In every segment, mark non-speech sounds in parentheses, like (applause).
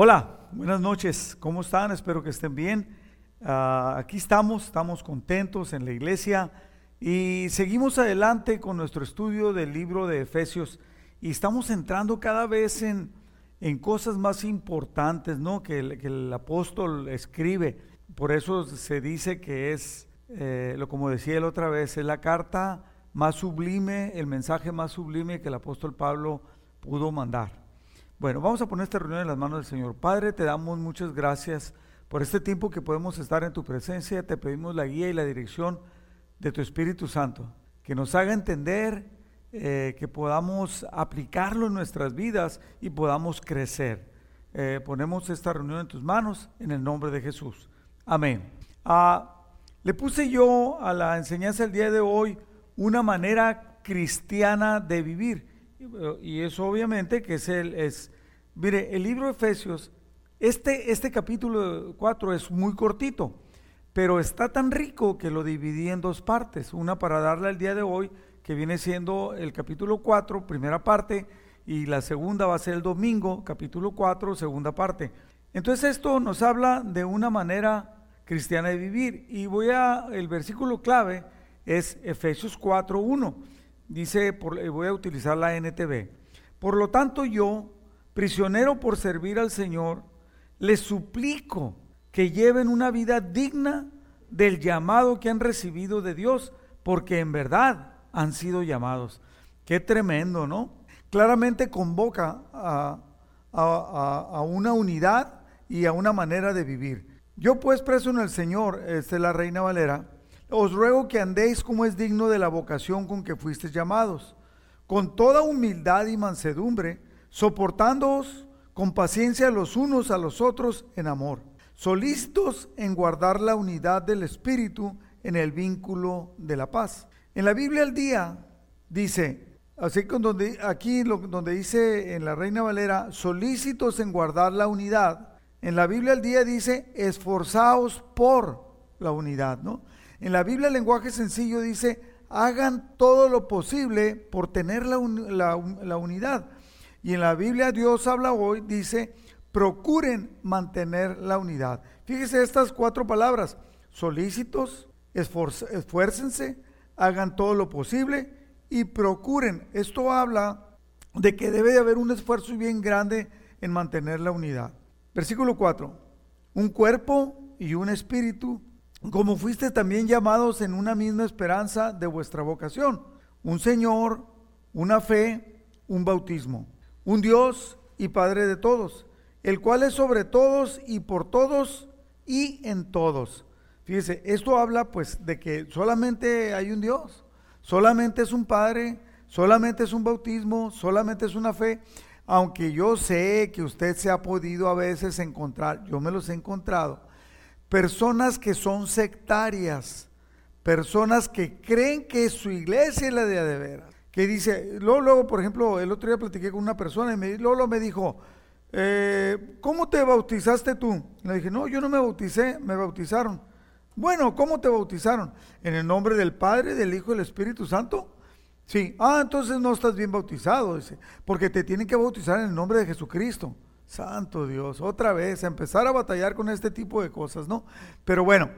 Hola, buenas noches. ¿Cómo están? Espero que estén bien. Ah, aquí estamos, estamos contentos en la iglesia y seguimos adelante con nuestro estudio del libro de Efesios y estamos entrando cada vez en, en cosas más importantes, ¿no? Que el, apóstol escribe. Por eso se dice que es, eh, lo como decía él otra vez, es la carta más sublime, el mensaje más sublime que el apóstol Pablo pudo mandar. Bueno, vamos a poner esta reunión en las manos del Señor. Padre, te damos muchas gracias por este tiempo que podemos estar en tu presencia. Te pedimos la guía y la dirección de tu Espíritu Santo, que nos haga entender, eh, que podamos aplicarlo en nuestras vidas y podamos crecer. Eh, ponemos esta reunión en tus manos en el nombre de Jesús. Amén. Ah, le puse yo a la enseñanza el día de hoy una manera cristiana de vivir. Y eso obviamente que es el, es, mire, el libro de Efesios, este, este capítulo 4 es muy cortito, pero está tan rico que lo dividí en dos partes, una para darle al día de hoy, que viene siendo el capítulo 4, primera parte, y la segunda va a ser el domingo, capítulo 4, segunda parte. Entonces esto nos habla de una manera cristiana de vivir, y voy a, el versículo clave es Efesios 4.1 Dice, eh, voy a utilizar la NTV. Por lo tanto yo, prisionero por servir al Señor, les suplico que lleven una vida digna del llamado que han recibido de Dios, porque en verdad han sido llamados. Qué tremendo, ¿no? Claramente convoca a, a, una unidad y a una manera de vivir. Yo pues preso en el Señor, es la Reina Valera, os ruego que andéis como es digno de la vocación con que fuisteis llamados, con toda humildad y mansedumbre, soportándoos con paciencia los unos a los otros en amor, solícitos en guardar la unidad del Espíritu en el vínculo de la paz. En la Biblia al día dice, así como donde, aquí donde dice en la Reina Valera, solícitos en guardar la unidad, en la Biblia al día dice, esforzaos por la unidad, ¿no? En la Biblia el lenguaje sencillo dice, hagan todo lo posible por tener la, unidad. Y en la Biblia Dios habla hoy, dice, procuren mantener la unidad. Fíjese estas cuatro palabras, solícitos, esfuércense, hagan todo lo posible y procuren. Esto habla de que debe de haber un esfuerzo bien grande en mantener la unidad. Versículo 4. Un cuerpo y un espíritu como fuiste también llamados en una misma esperanza de vuestra vocación, un Señor, una fe, un bautismo, un Dios y Padre de todos, el cual es sobre todos y por todos y en todos. Fíjese, esto habla pues de que solamente hay un Dios, solamente es un Padre, solamente es un bautismo, solamente es una fe. Aunque yo sé que usted se ha podido a veces encontrar, yo me los he encontrado, personas que son sectarias, personas que creen que su iglesia es la de veras. Que dice, luego, luego, por ejemplo, el otro día platiqué con una persona y me, luego me dijo, eh, ¿cómo te bautizaste tú? Le dije, no, yo no me bauticé, me bautizaron. Bueno, ¿cómo te bautizaron? ¿En el nombre del Padre, del Hijo y del Espíritu Santo? Sí. Ah, entonces no estás bien bautizado, dice, porque te tienen que bautizar en el nombre de Jesucristo. Santo Dios, otra vez, empezar a batallar con este tipo de cosas, ¿no? Pero bueno,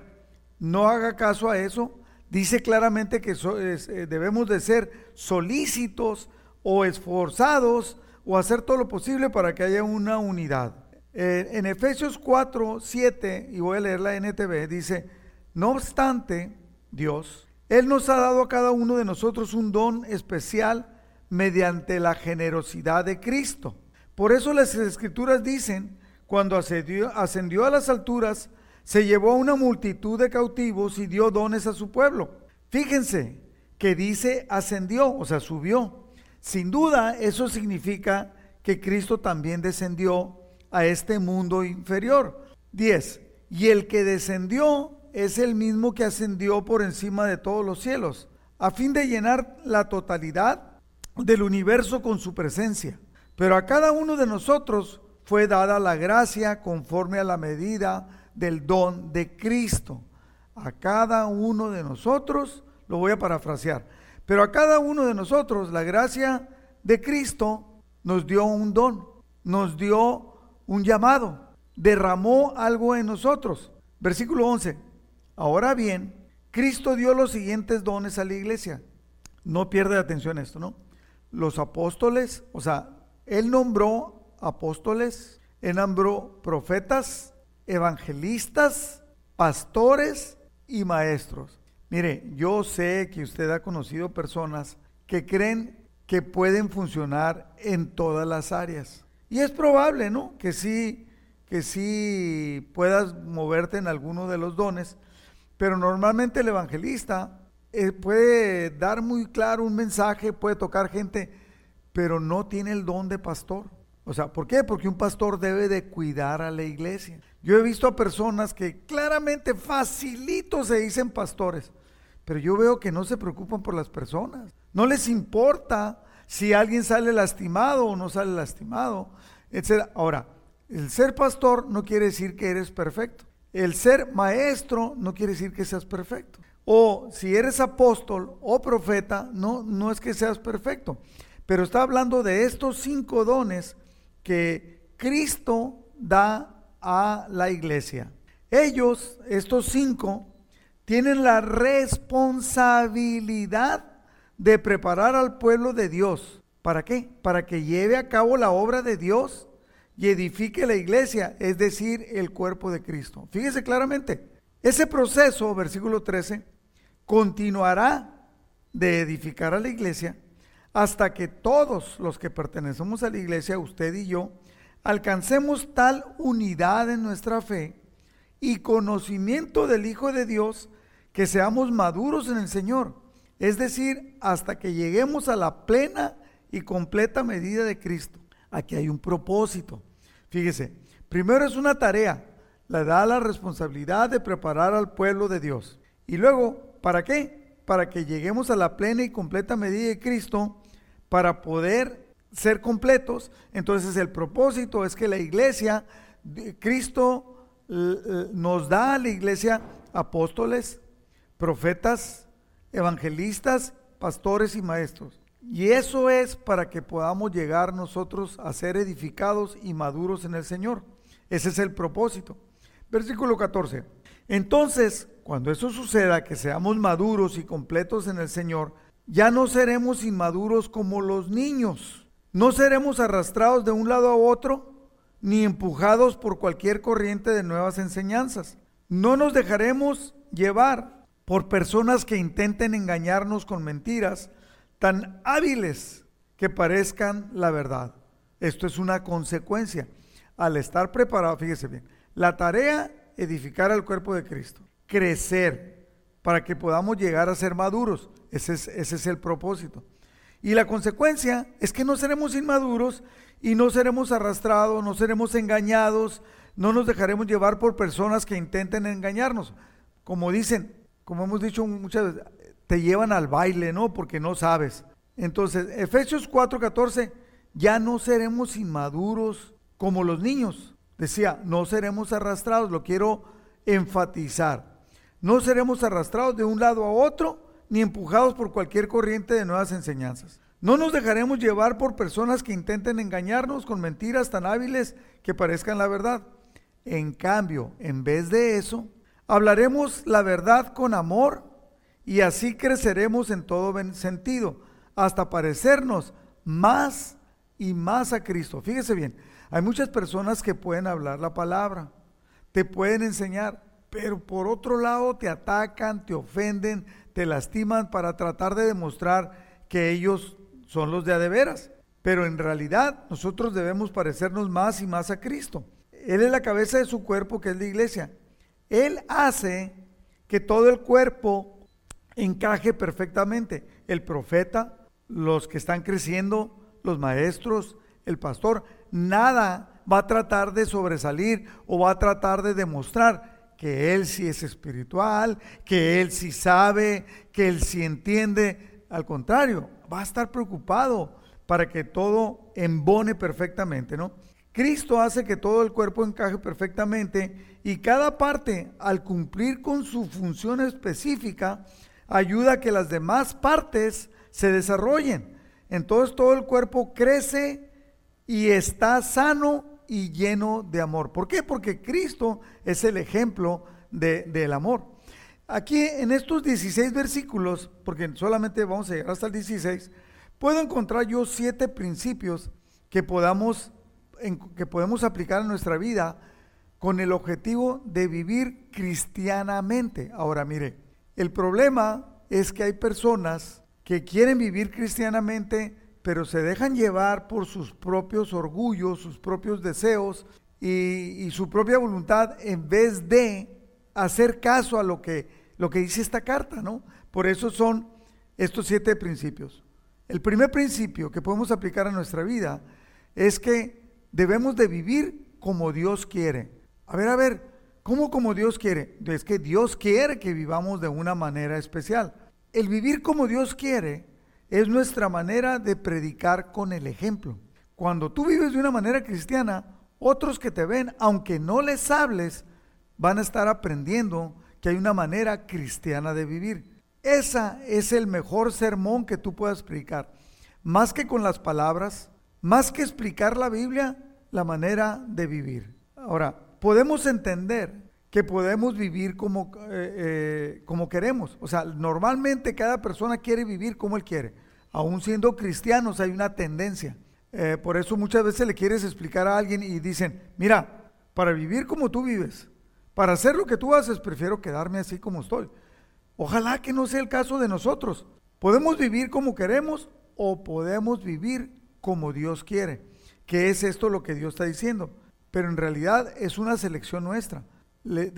no haga caso a eso. Dice claramente que eh, debemos de ser solícitos o esforzados o hacer todo lo posible para que haya una unidad. Eh, en Efesios 4, 7, y voy a leer la NTV, dice, no obstante, Dios, Él nos ha dado a cada uno de nosotros un don especial mediante la generosidad de Cristo. Por eso las escrituras dicen, cuando ascendió, a las alturas, se llevó a una multitud de cautivos y dio dones a su pueblo. Fíjense que dice ascendió, o sea, subió. Sin duda eso significa que Cristo también descendió a este mundo inferior. 10. Y el que descendió es el mismo que ascendió por encima de todos los cielos, a fin de llenar la totalidad del universo con su presencia. Pero a cada uno de nosotros fue dada la gracia conforme a la medida del don de Cristo. A cada uno de nosotros, lo voy a parafrasear, pero a cada uno de nosotros la gracia de Cristo nos dio un don, nos dio un llamado, derramó algo en nosotros. Versículo 11. Ahora bien, Cristo dio los siguientes dones a la iglesia. No pierde atención esto, ¿no? Los apóstoles, o sea, Él nombró apóstoles, Él nombró profetas, evangelistas, pastores y maestros. Mire, yo sé que usted ha conocido personas que creen que pueden funcionar en todas las áreas. Y es probable, ¿no? Que sí, que sí puedas moverte en alguno de los dones, pero normalmente el evangelista eh, puede dar muy claro un mensaje, puede tocar gente, pero no tiene el don de pastor. O sea, ¿por qué? Porque un pastor debe de cuidar a la iglesia. Yo he visto a personas que claramente facilito se dicen pastores, pero yo veo que no se preocupan por las personas. No les importa si alguien sale lastimado o no sale lastimado, etc. Ahora, el ser pastor no quiere decir que eres perfecto. El ser maestro no quiere decir que seas perfecto. O si eres apóstol o profeta, no, no es que seas perfecto. Pero está hablando de estos cinco dones que Cristo da a la iglesia. Ellos, estos cinco, tienen la responsabilidad de preparar al pueblo de Dios. ¿Para qué? Para que lleve a cabo la obra de Dios y edifique la iglesia, es decir, el cuerpo de Cristo. Fíjese claramente, ese proceso, versículo 13, continuará de edificar a la iglesia hasta que todos los que pertenecemos a la iglesia, usted y yo, alcancemos tal unidad en nuestra fe y conocimiento del Hijo de Dios que seamos maduros en el Señor, es decir, hasta que lleguemos a la plena y completa medida de Cristo. Aquí hay un propósito. Fíjese, primero es una tarea, la da la responsabilidad de preparar al pueblo de Dios. Y luego, ¿para qué? Para que lleguemos a la plena y completa medida de Cristo, para poder ser completos. Entonces el propósito es que la iglesia, Cristo nos da a la iglesia apóstoles, profetas, evangelistas, pastores y maestros. Y eso es para que podamos llegar nosotros a ser edificados y maduros en el Señor. Ese es el propósito. Versículo 14. Entonces, cuando eso suceda, que seamos maduros y completos en el Señor, ya no seremos inmaduros como los niños. No seremos arrastrados de un lado a otro, ni empujados por cualquier corriente de nuevas enseñanzas. No nos dejaremos llevar por personas que intenten engañarnos con mentiras tan hábiles que parezcan la verdad. Esto es una consecuencia. Al estar preparado, fíjese bien, la tarea, edificar al cuerpo de Cristo, crecer para que podamos llegar a ser maduros. Ese es, ese es el propósito. Y la consecuencia es que no seremos inmaduros y no seremos arrastrados, no seremos engañados, no nos dejaremos llevar por personas que intenten engañarnos. Como dicen, como hemos dicho muchas veces, te llevan al baile, ¿no? Porque no sabes. Entonces, Efesios 4:14, ya no seremos inmaduros como los niños. Decía, no seremos arrastrados, lo quiero enfatizar. No seremos arrastrados de un lado a otro, ni empujados por cualquier corriente de nuevas enseñanzas. No nos dejaremos llevar por personas que intenten engañarnos con mentiras tan hábiles que parezcan la verdad. En cambio, en vez de eso, Hablaremos la verdad con amor y así creceremos en todo sentido, hasta parecernos más y más a Cristo. Fíjese bien, hay muchas personas que pueden hablar la palabra, te pueden enseñar, pero por otro lado te atacan, te ofenden, te lastiman para tratar de demostrar que ellos son los de a de veras. Pero en realidad nosotros debemos parecernos más y más a Cristo. Él es la cabeza de su cuerpo, que es la iglesia. Él hace que todo el cuerpo encaje perfectamente. El profeta, los que están creciendo, los maestros, el pastor, nada va a tratar de sobresalir o va a tratar de demostrar que él sí es espiritual, que él sí sabe, que él sí entiende. Al contrario, va a estar preocupado para que todo embone perfectamente, ¿no? Cristo hace que todo el cuerpo encaje perfectamente y cada parte, al cumplir con su función específica, ayuda a que las demás partes se desarrollen. Entonces todo el cuerpo crece y está sano y lleno de amor. ¿Por qué? Porque Cristo es el ejemplo de, del amor. Aquí en estos 16 versículos, porque solamente vamos a llegar hasta el 16, puedo encontrar yo siete principios que podamos que podemos aplicar en nuestra vida con el objetivo de vivir cristianamente. Ahora mire, el problema es que hay personas que quieren vivir cristianamente, pero se dejan llevar por sus propios orgullos, sus propios deseos y, su propia voluntad en vez de hacer caso a lo que, lo que dice esta carta, ¿no? Por eso son estos siete principios. El primer principio que podemos aplicar a nuestra vida es que debemos de vivir como Dios quiere. A ver, a ver, ¿cómo como Dios quiere? Es que Dios quiere que vivamos de una manera especial. El vivir como Dios quiere es nuestra manera de predicar con el ejemplo. Cuando tú vives de una manera cristiana, otros que te ven, aunque no les hables, van a estar aprendiendo que hay una manera cristiana de vivir. Esa es el mejor sermón que tú puedas predicar. Más que con las palabras, más que explicar la Biblia, la manera de vivir. Ahora, podemos entender que podemos vivir como, eh, eh, como queremos. O sea, normalmente cada persona quiere vivir como él quiere. Aún siendo cristianos hay una tendencia. Eh, por eso muchas veces le quieres explicar a alguien y dicen, mira, para vivir como tú vives, para hacer lo que tú haces, prefiero quedarme así como estoy. Ojalá que no sea el caso de nosotros. Podemos vivir como queremos o podemos vivir como Dios quiere. ¿Qué es esto lo que Dios está diciendo? Pero en realidad es una selección nuestra.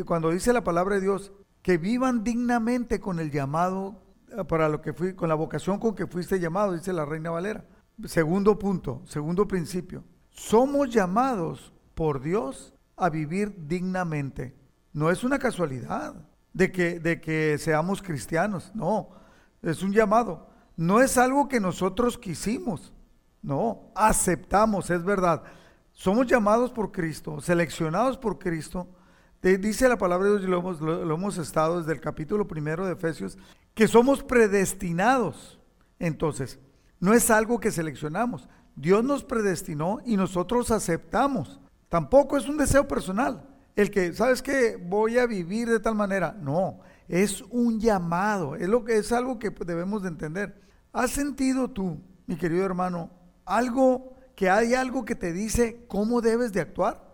Cuando dice la palabra de Dios, que vivan dignamente con el llamado eh, para lo que fui, con la vocación con que fuiste llamado, dice la Reina Valera. Segundo punto, segundo principio. Somos llamados por Dios a vivir dignamente. No es una casualidad de que, de que seamos cristianos, no, es un llamado. No es algo que nosotros quisimos, no, aceptamos, es verdad. Somos llamados por Cristo, seleccionados por Cristo. Dice la palabra de Dios, lo hemos, lo hemos estado desde el capítulo primero de Efesios, que somos predestinados. Entonces, no es algo que seleccionamos. Dios nos predestinó y nosotros aceptamos. Tampoco es un deseo personal. El que, ¿sabes qué? Voy a vivir de tal manera. No, es un llamado. Es, lo que, es algo que debemos de entender. ¿Has sentido tú, mi querido hermano, algo, que hay algo que te dice cómo debes de actuar,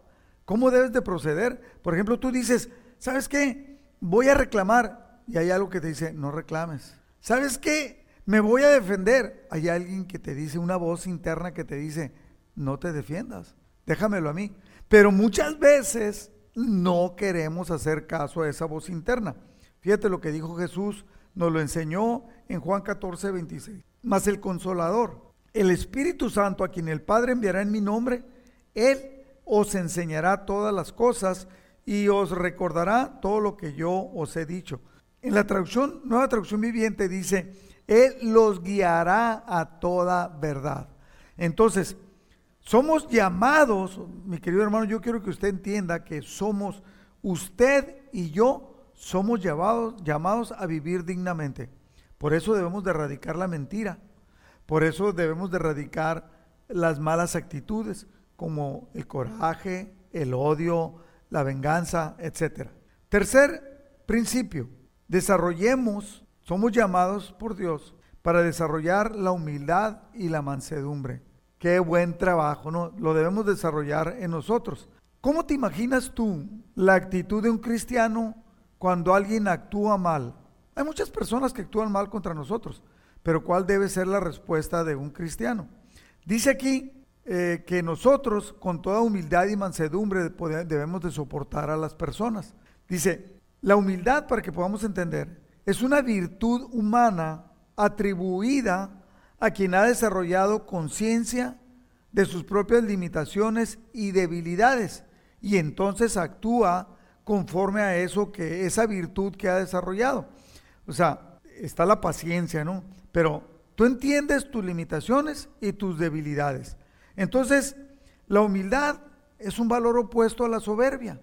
cómo debes de proceder. Por ejemplo, tú dices, ¿sabes qué? Voy a reclamar y hay algo que te dice, no reclames. ¿Sabes qué? Me voy a defender. Hay alguien que te dice, una voz interna que te dice, no te defiendas, déjamelo a mí. Pero muchas veces no queremos hacer caso a esa voz interna. Fíjate lo que dijo Jesús, nos lo enseñó en Juan 14, 26. Mas el consolador, el Espíritu Santo, a quien el Padre enviará en mi nombre, Él os enseñará todas las cosas y os recordará todo lo que yo os he dicho. En la traducción, nueva traducción viviente dice, Él los guiará a toda verdad. Entonces, somos llamados, mi querido hermano, yo quiero que usted entienda que somos, usted y yo, somos llamados, llamados a vivir dignamente. Por eso debemos de erradicar la mentira. Por eso debemos de erradicar las malas actitudes como el coraje, el odio, la venganza, etc. Tercer principio, desarrollemos, somos llamados por Dios para desarrollar la humildad y la mansedumbre. Qué buen trabajo, ¿no? Lo debemos desarrollar en nosotros. ¿Cómo te imaginas tú la actitud de un cristiano cuando alguien actúa mal? Hay muchas personas que actúan mal contra nosotros, pero ¿cuál debe ser la respuesta de un cristiano? Dice aquí eh, que nosotros con toda humildad y mansedumbre debemos de soportar a las personas. Dice, la humildad, para que podamos entender, es una virtud humana atribuida a quien ha desarrollado conciencia de sus propias limitaciones y debilidades y entonces actúa conforme a eso que esa virtud que ha desarrollado. O sea, está la paciencia, ¿no? pero tú entiendes tus limitaciones y tus debilidades. Entonces, la humildad es un valor opuesto a la soberbia.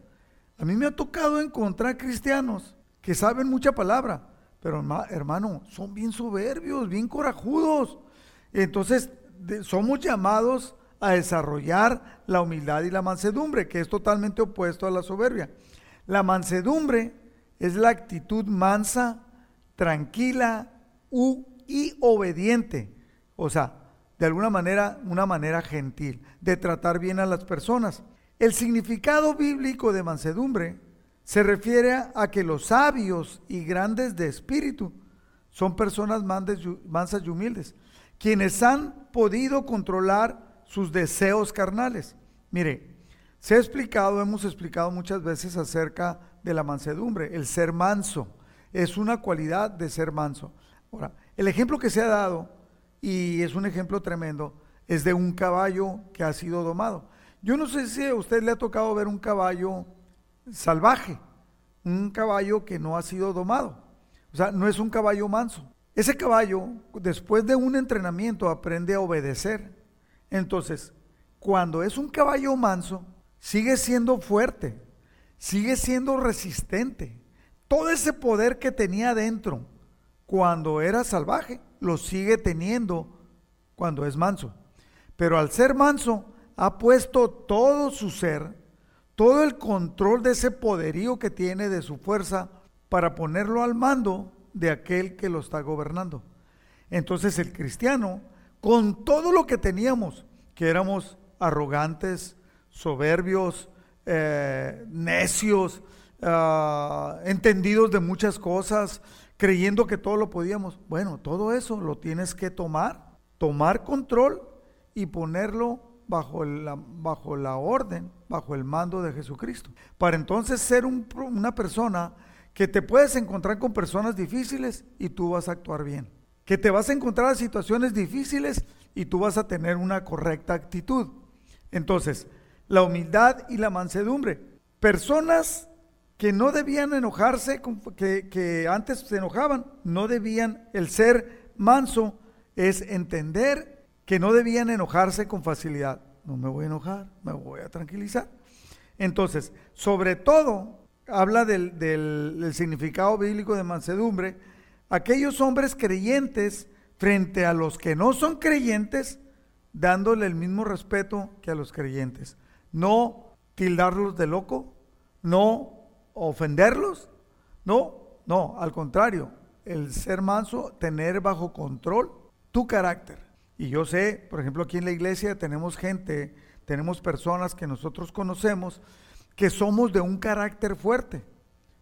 A mí me ha tocado encontrar cristianos que saben mucha palabra, pero hermano, son bien soberbios, bien corajudos. Entonces, somos llamados a desarrollar la humildad y la mansedumbre, que es totalmente opuesto a la soberbia. La mansedumbre es la actitud mansa, tranquila y obediente. O sea, de alguna manera, una manera gentil, de tratar bien a las personas. El significado bíblico de mansedumbre se refiere a que los sabios y grandes de espíritu son personas mansas y humildes, quienes han podido controlar sus deseos carnales. Mire, se ha explicado, hemos explicado muchas veces acerca de la mansedumbre, el ser manso. Es una cualidad de ser manso. Ahora, el ejemplo que se ha dado, y es un ejemplo tremendo, es de un caballo que ha sido domado. Yo no sé si a usted le ha tocado ver un caballo salvaje, un caballo que no ha sido domado. O sea, no es un caballo manso. Ese caballo, después de un entrenamiento, aprende a obedecer. Entonces, cuando es un caballo manso, sigue siendo fuerte, sigue siendo resistente. Todo ese poder que tenía dentro cuando era salvaje, lo sigue teniendo cuando es manso. Pero al ser manso, ha puesto todo su ser, todo el control de ese poderío que tiene de su fuerza para ponerlo al mando de aquel que lo está gobernando. Entonces el cristiano, con todo lo que teníamos, que éramos arrogantes, soberbios, eh, necios, ah, entendidos de muchas cosas, creyendo que todo lo podíamos. Bueno, todo eso lo tienes que tomar, tomar control y ponerlo bajo la, bajo la orden, bajo el mando de Jesucristo. Para entonces ser una persona que te puedes encontrar con personas difíciles y tú vas a actuar bien. Que te vas a encontrar en situaciones difíciles y tú vas a tener una correcta actitud. Entonces, la humildad y la mansedumbre. Personas que no debían enojarse, que, que antes se enojaban, no debían, el ser manso es entender que no debían enojarse con facilidad. No me voy a enojar, me voy a tranquilizar. Entonces, sobre todo, habla del, del, significado bíblico de mansedumbre, aquellos hombres creyentes frente a los que no son creyentes, dándole el mismo respeto que a los creyentes. No tildarlos de loco, no ofenderlos, no, no, al contrario, el ser manso, tener bajo control tu carácter. Y yo sé, por ejemplo, aquí en la iglesia tenemos gente, tenemos personas que nosotros conocemos que somos de un carácter fuerte,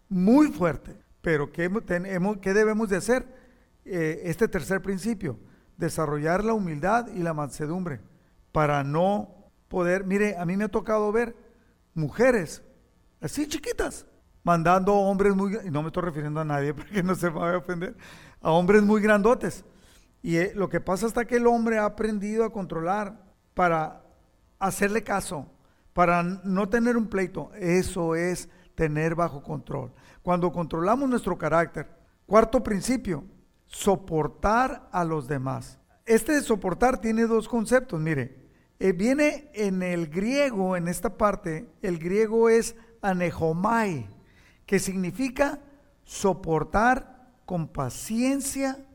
muy fuerte. Pero ¿qué, tenemos, qué debemos de hacer? Eh, este tercer principio, desarrollar la humildad y la mansedumbre para no poder, mire, a mí me ha tocado ver mujeres así chiquitas, mandando hombres muy, y no me estoy refiriendo a nadie (laughs) para que no se vaya a ofender, a hombres muy grandotes. Y eh, lo que pasa hasta que el hombre ha aprendido a controlar para hacerle caso, para no tener un pleito, eso es tener bajo control. Cuando controlamos nuestro carácter, cuarto principio, soportar a los demás. Este soportar tiene dos conceptos, mire, eh, viene en el griego, en esta parte, el griego es anejomai, que significa soportar con paciencia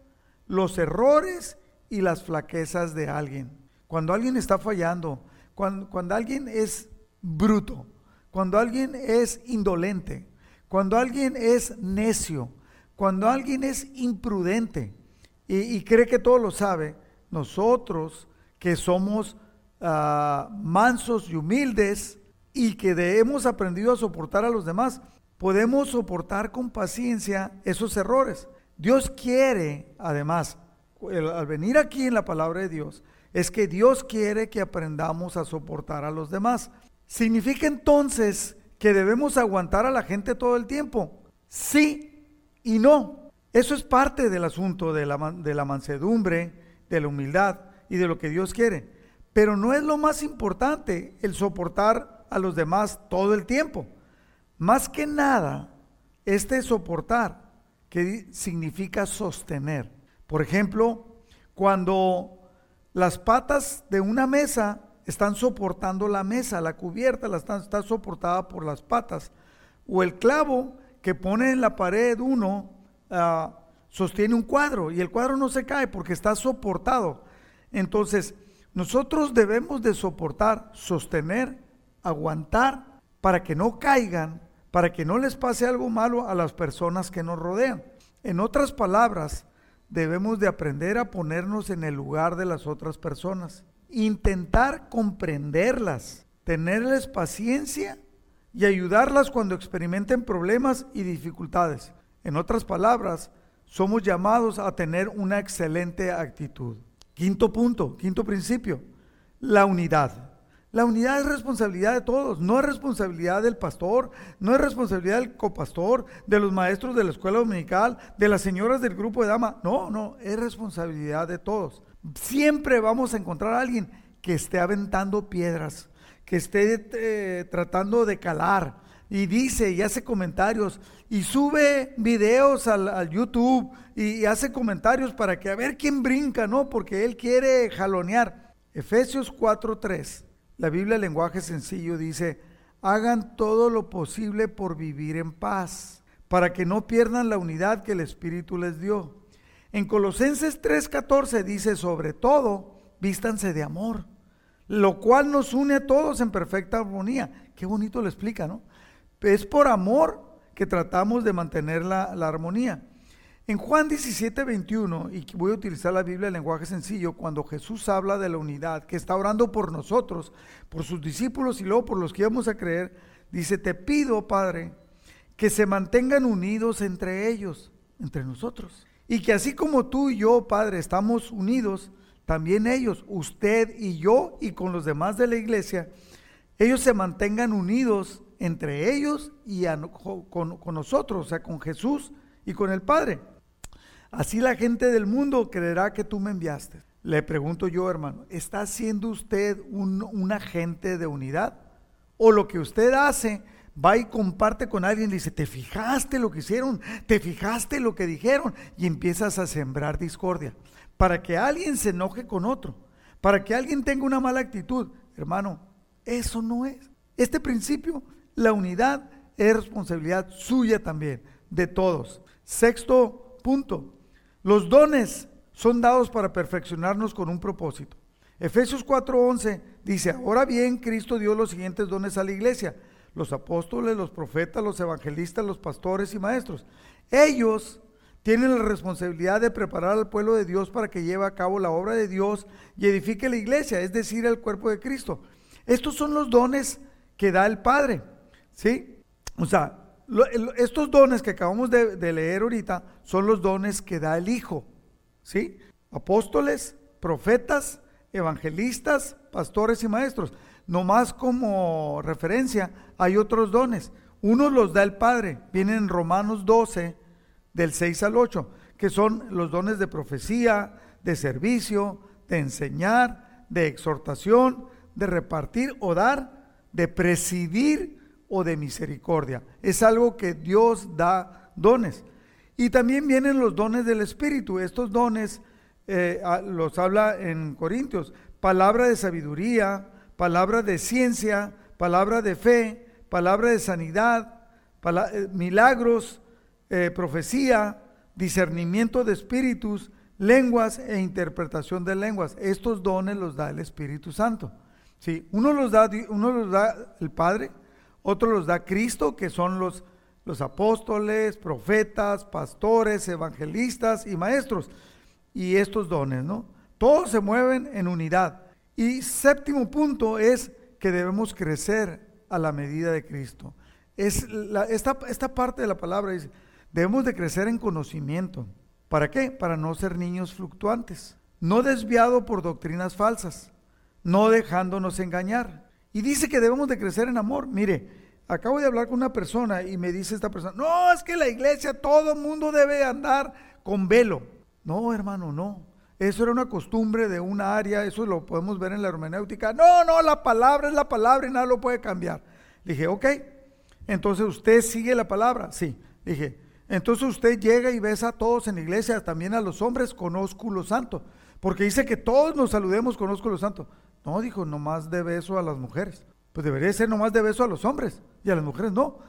los errores y las flaquezas de alguien. Cuando alguien está fallando, cuando, alguien es bruto, cuando alguien es indolente, cuando alguien es necio, cuando alguien es imprudente y, cree que todo lo sabe, nosotros que somos ah, mansos y humildes y que hemos aprendido a soportar a los demás, podemos soportar con paciencia esos errores. Dios quiere, además, al venir aquí en la palabra de Dios, es que Dios quiere que aprendamos a soportar a los demás. ¿Significa entonces que debemos aguantar a la gente todo el tiempo? Sí y no. Eso es parte del asunto de la, mansedumbre, de la humildad y de lo que Dios quiere. Pero no es lo más importante el soportar a los demás todo el tiempo. Más que nada, este soportar, que significa sostener. Por ejemplo, cuando las patas de una mesa están soportando la mesa, la cubierta la está, soportada por las patas. O el clavo que pone en la pared uno uh, sostiene un cuadro y el cuadro no se cae porque está soportado. Entonces, Nosotros debemos de soportar, sostener, aguantar para que no caigan, para que no les pase algo malo a las personas que nos rodean. En otras palabras, debemos de aprender a ponernos en el lugar de las otras personas, intentar comprenderlas, tenerles paciencia y ayudarlas cuando experimenten problemas y dificultades. En otras palabras, somos llamados a tener una excelente actitud. Quinto punto, quinto principio, la unidad. La unidad es responsabilidad de todos, no es responsabilidad del pastor, no es responsabilidad del copastor, de los maestros de la escuela dominical, de las señoras del grupo de dama. No, no, es responsabilidad de todos. Siempre vamos a encontrar a alguien que esté aventando piedras, que esté eh, tratando de calar y dice y hace comentarios y sube videos al, YouTube y, y hace comentarios para que a ver quién brinca, ¿no? Porque él quiere jalonear. Efesios 4:3 la Biblia, en lenguaje sencillo, dice, hagan todo lo posible por vivir en paz, para que no pierdan la unidad que el Espíritu les dio. En Colosenses 3:14 dice, sobre todo, vístanse de amor, lo cual nos une a todos en perfecta armonía. Qué bonito lo explica, ¿no? Es por amor que tratamos de mantener la, la armonía. En Juan 17, 21, y voy a utilizar la Biblia en lenguaje sencillo, cuando Jesús habla de la unidad, que está orando por nosotros, por sus discípulos y luego por los que íbamos a creer, dice, te pido, Padre, que se mantengan unidos entre ellos, entre nosotros. Y que así como tú y yo, Padre, estamos unidos, también ellos, usted y yo y con los demás de la iglesia, ellos se mantengan unidos entre ellos y con, con nosotros, o sea, con Jesús y con el Padre. Así la gente del mundo creerá que tú me enviaste. Le pregunto yo, hermano, ¿está siendo usted un, agente de unidad? ¿O lo que usted hace va y comparte con alguien y dice, ¿te fijaste lo que hicieron? ¿Te fijaste lo que dijeron? Y empiezas a sembrar discordia. Para que alguien se enoje con otro, para que alguien tenga una mala actitud. Hermano, eso no es. Este principio, la unidad, es responsabilidad suya también, de todos. Sexto punto, los dones son dados para perfeccionarnos con un propósito. Efesios 4:11 dice, ahora bien, Cristo dio los siguientes dones a la iglesia, los apóstoles, los profetas, los evangelistas, los pastores y maestros. Ellos tienen la responsabilidad de preparar al pueblo de Dios para que lleve a cabo la obra de Dios y edifique la iglesia, es decir, el cuerpo de Cristo. Estos son los dones que da el Padre, ¿sí? O sea, estos dones que acabamos de, leer ahorita son los dones que da el Hijo, ¿sí? Apóstoles, profetas, evangelistas, pastores y maestros. No más como referencia, hay otros dones. Unos los da el Padre, vienen en Romanos 12, del 6 al 8, que son los dones de profecía, de servicio, de enseñar, de exhortación, de repartir o dar, de presidir o de misericordia. Es algo que Dios da dones. Y también vienen los dones del Espíritu. Estos dones eh, los habla en Corintios. Palabra de sabiduría, palabra de ciencia, palabra de fe, palabra de sanidad, eh, milagros, eh, profecía, discernimiento de espíritus, lenguas e interpretación de lenguas. Estos dones los da el Espíritu Santo. Sí, uno los da, uno los da el Padre, otros los da Cristo, que son los, los apóstoles, profetas, pastores, evangelistas y maestros. Y estos dones, ¿no? Todos se mueven en unidad. Y séptimo punto es que debemos crecer a la medida de Cristo. Es esta, esta parte de la palabra dice, debemos de crecer en conocimiento. ¿Para qué? Para no ser niños fluctuantes, no desviado por doctrinas falsas, no dejándonos engañar y dice que debemos de crecer en amor. Mire, acabo de hablar con una persona y me dice esta persona, no, es que la iglesia todo mundo debe andar con velo. No, hermano, no. Eso era una costumbre de una área, eso lo podemos ver en la hermenéutica. No, no, la palabra es la palabra y nada lo puede cambiar. Dije, ok, entonces usted sigue la palabra. Sí, dije, entonces usted llega y besa a todos en la iglesia, también a los hombres con ósculo santo. Porque dice que todos nos saludemos con ósculo santo. No, dijo, nomás de beso a las mujeres. Pues debería ser nomás de beso a los hombres y a las mujeres no.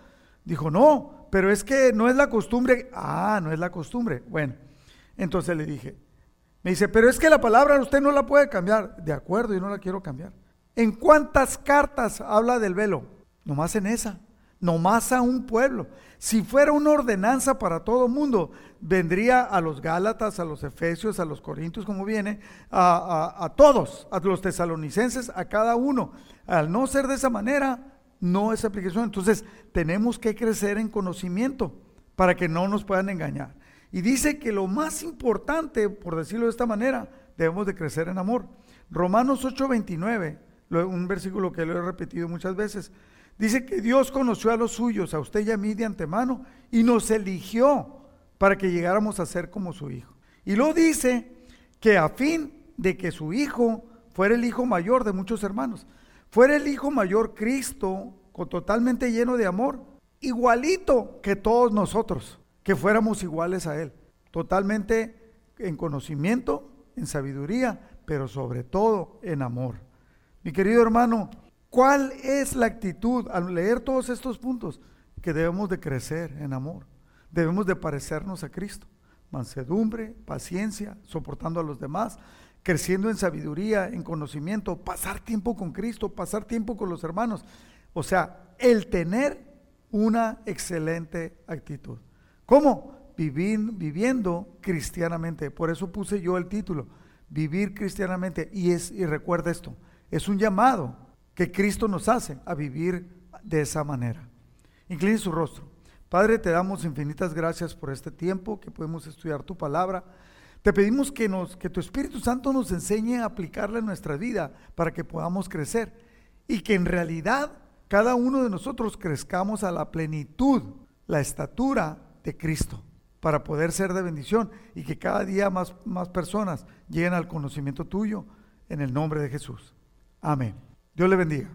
Dijo, no, pero es que no es la costumbre. Ah, no es la costumbre. Bueno, entonces le dije, Me dice, pero es que la palabra usted no la puede cambiar. De acuerdo, yo no la quiero cambiar. ¿En cuántas cartas habla del velo? Nomás en esa. Nomás a un pueblo. Si fuera una ordenanza para todo el mundo, vendría a los Gálatas, a los Efesios, a los Corintios, como viene, a, a todos, a los tesalonicenses, a cada uno. Al no ser de esa manera, no es aplicación. Entonces, tenemos que crecer en conocimiento para que no nos puedan engañar. Y dice que lo más importante, por decirlo de esta manera, debemos de crecer en amor. Romanos 8:29, un versículo que lo he repetido muchas veces, dice que Dios conoció a los suyos, a usted y a mí de antemano, y nos eligió para que llegáramos a ser como su hijo. Y lo dice que a fin de que su hijo fuera el hijo mayor de muchos hermanos, fuera el hijo mayor Cristo, totalmente lleno de amor, igualito que todos nosotros que fuéramos iguales a Él, totalmente en conocimiento, en sabiduría, pero sobre todo en amor. Mi querido hermano, ¿cuál es la actitud al leer todos estos puntos? Que debemos de crecer en amor, debemos de parecernos a Cristo. Mansedumbre, paciencia, soportando a los demás, creciendo en sabiduría, en conocimiento, pasar tiempo con Cristo, pasar tiempo con los hermanos. O sea, el tener una excelente actitud. ¿Cómo? Vivir, viviendo cristianamente. Por eso puse yo el título, vivir cristianamente. Y, es, y recuerda esto, es un llamado que Cristo nos hace a vivir de esa manera. Incline su rostro. Padre, te damos infinitas gracias por este tiempo que podemos estudiar tu palabra. Te pedimos que, nos, que tu Espíritu Santo nos enseñe a aplicarla en nuestra vida para que podamos crecer y que en realidad cada uno de nosotros crezcamos a la plenitud, la estatura de Cristo para poder ser de bendición y que cada día más, más personas lleguen al conocimiento tuyo en el nombre de Jesús. Amén. Dios le bendiga.